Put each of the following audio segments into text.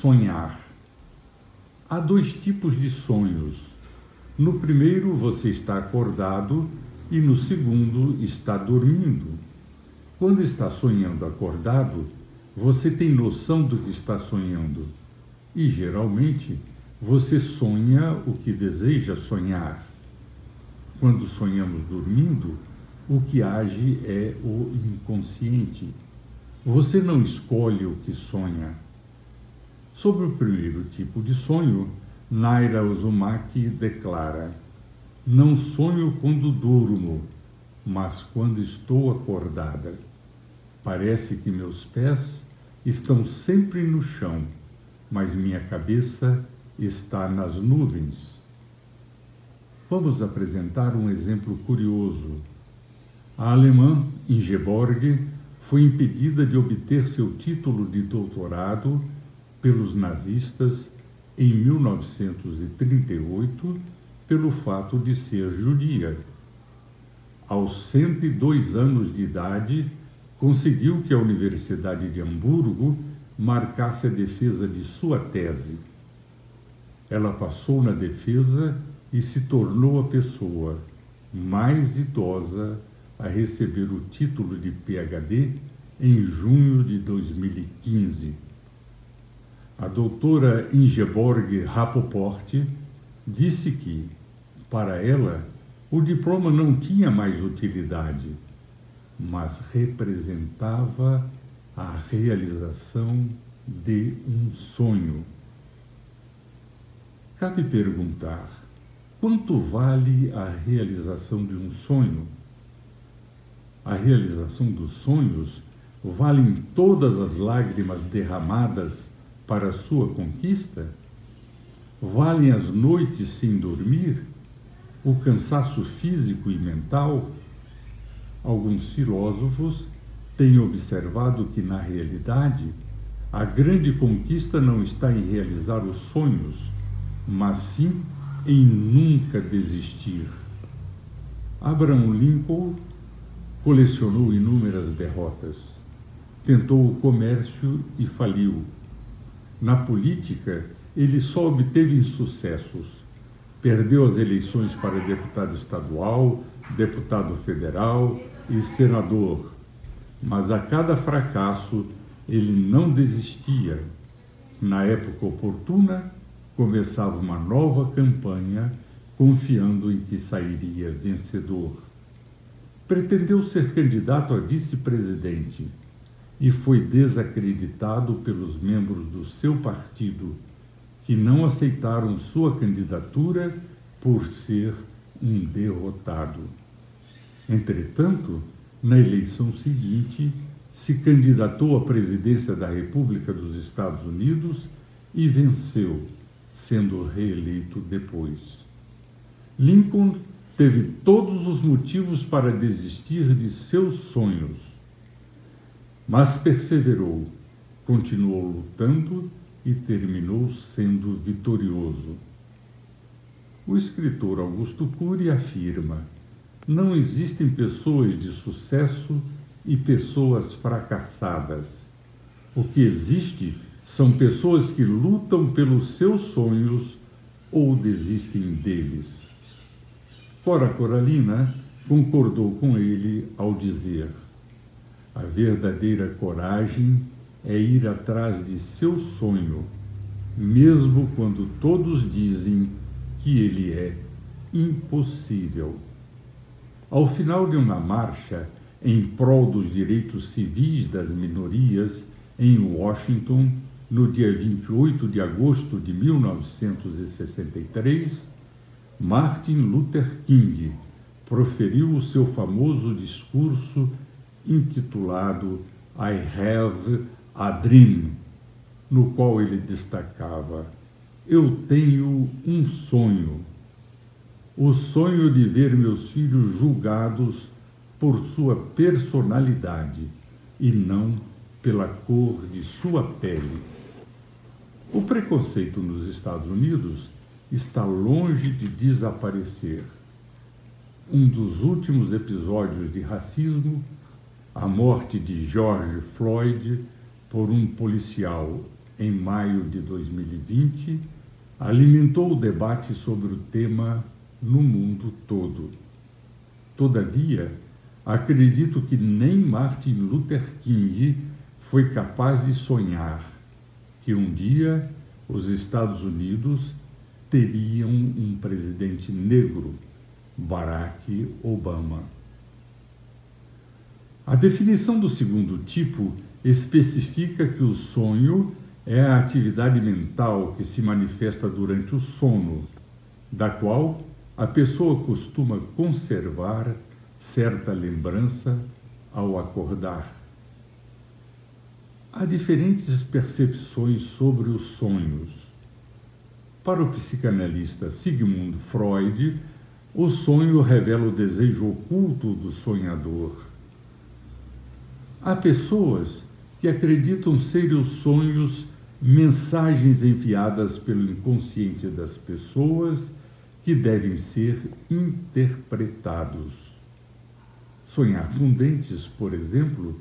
Sonhar. Há dois tipos de sonhos. No primeiro, você está acordado e no segundo, está dormindo. Quando está sonhando acordado, você tem noção do que está sonhando e, geralmente, você sonha o que deseja sonhar. Quando sonhamos dormindo, o que age é o inconsciente. Você não escolhe o que sonha. Sobre o primeiro tipo de sonho, Naira Uzumaki declara: Não sonho quando durmo, mas quando estou acordada. Parece que meus pés estão sempre no chão, mas minha cabeça está nas nuvens. Vamos apresentar um exemplo curioso. A alemã Ingeborg foi impedida de obter seu título de doutorado pelos nazistas em 1938 pelo fato de ser judia. Aos 102 anos de idade, conseguiu que a Universidade de Hamburgo marcasse a defesa de sua tese. Ela passou na defesa e se tornou a pessoa mais idosa a receber o título de PhD em junho de 2015. A doutora Ingeborg Rapoport disse que, para ela, o diploma não tinha mais utilidade, mas representava a realização de um sonho. Cabe perguntar: quanto vale a realização de um sonho? A realização dos sonhos valem todas as lágrimas derramadas para sua conquista? Valem as noites sem dormir? O cansaço físico e mental? Alguns filósofos têm observado que, na realidade, a grande conquista não está em realizar os sonhos, mas sim em nunca desistir. Abraham Lincoln colecionou inúmeras derrotas, tentou o comércio e faliu na política, ele só obteve insucessos. Perdeu as eleições para deputado estadual, deputado federal e senador. Mas a cada fracasso, ele não desistia. Na época oportuna, começava uma nova campanha, confiando em que sairia vencedor. Pretendeu ser candidato a vice-presidente e foi desacreditado pelos membros do seu partido, que não aceitaram sua candidatura por ser um derrotado. Entretanto, na eleição seguinte, se candidatou à presidência da República dos Estados Unidos e venceu, sendo reeleito depois. Lincoln teve todos os motivos para desistir de seus sonhos mas perseverou, continuou lutando e terminou sendo vitorioso. O escritor Augusto Cury afirma: não existem pessoas de sucesso e pessoas fracassadas. O que existe são pessoas que lutam pelos seus sonhos ou desistem deles. Cora Coralina concordou com ele ao dizer: a verdadeira coragem é ir atrás de seu sonho, mesmo quando todos dizem que ele é impossível. Ao final de uma marcha em prol dos direitos civis das minorias em Washington, no dia 28 de agosto de 1963, Martin Luther King proferiu o seu famoso discurso intitulado I Have a Dream, no qual ele destacava: Eu tenho um sonho, o sonho de ver meus filhos julgados por sua personalidade e não pela cor de sua pele. O preconceito nos Estados Unidos está longe de desaparecer. Um dos últimos episódios de racismo a morte de George Floyd por um policial em maio de 2020, alimentou o debate sobre o tema no mundo todo. Todavia, acredito que nem Martin Luther King foi capaz de sonhar que um dia os Estados Unidos teriam um presidente negro, Barack Obama. A definição do segundo tipo especifica que o sonho é a atividade mental que se manifesta durante o sono, da qual a pessoa costuma conservar certa lembrança ao acordar. Há diferentes percepções sobre os sonhos. Para o psicanalista Sigmund Freud, o sonho revela o desejo oculto do sonhador. Há pessoas que acreditam ser os sonhos mensagens enviadas pelo inconsciente das pessoas que devem ser interpretados. Sonhar com dentes, por exemplo,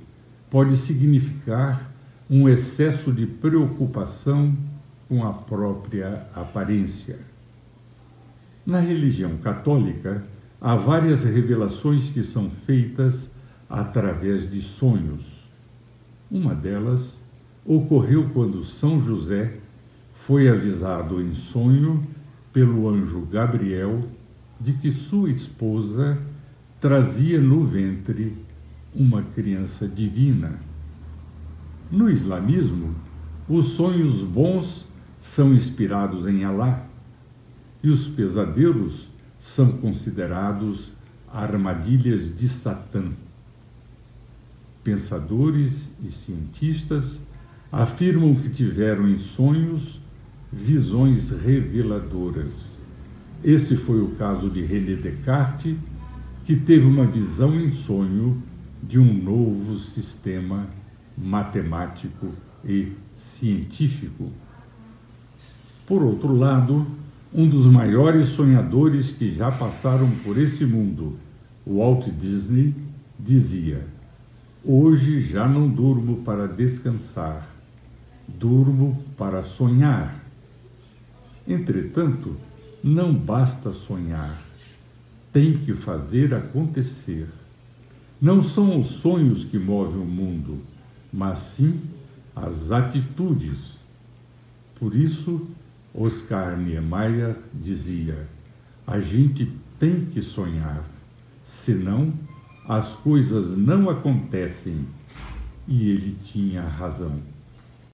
pode significar um excesso de preocupação com a própria aparência. Na religião católica, há várias revelações que são feitas através de sonhos. Uma delas ocorreu quando São José foi avisado em sonho pelo anjo Gabriel de que sua esposa trazia no ventre uma criança divina. No islamismo, os sonhos bons são inspirados em Alá e os pesadelos são considerados armadilhas de Satã. Pensadores e cientistas afirmam que tiveram em sonhos visões reveladoras. Esse foi o caso de René Descartes, que teve uma visão em sonho de um novo sistema matemático e científico. Por outro lado, um dos maiores sonhadores que já passaram por esse mundo, Walt Disney, dizia: Hoje já não durmo para descansar, durmo para sonhar. Entretanto, não basta sonhar, tem que fazer acontecer. Não são os sonhos que movem o mundo, mas sim as atitudes. Por isso, Oscar Niemeyer dizia: a gente tem que sonhar, senão as coisas não acontecem. E ele tinha razão.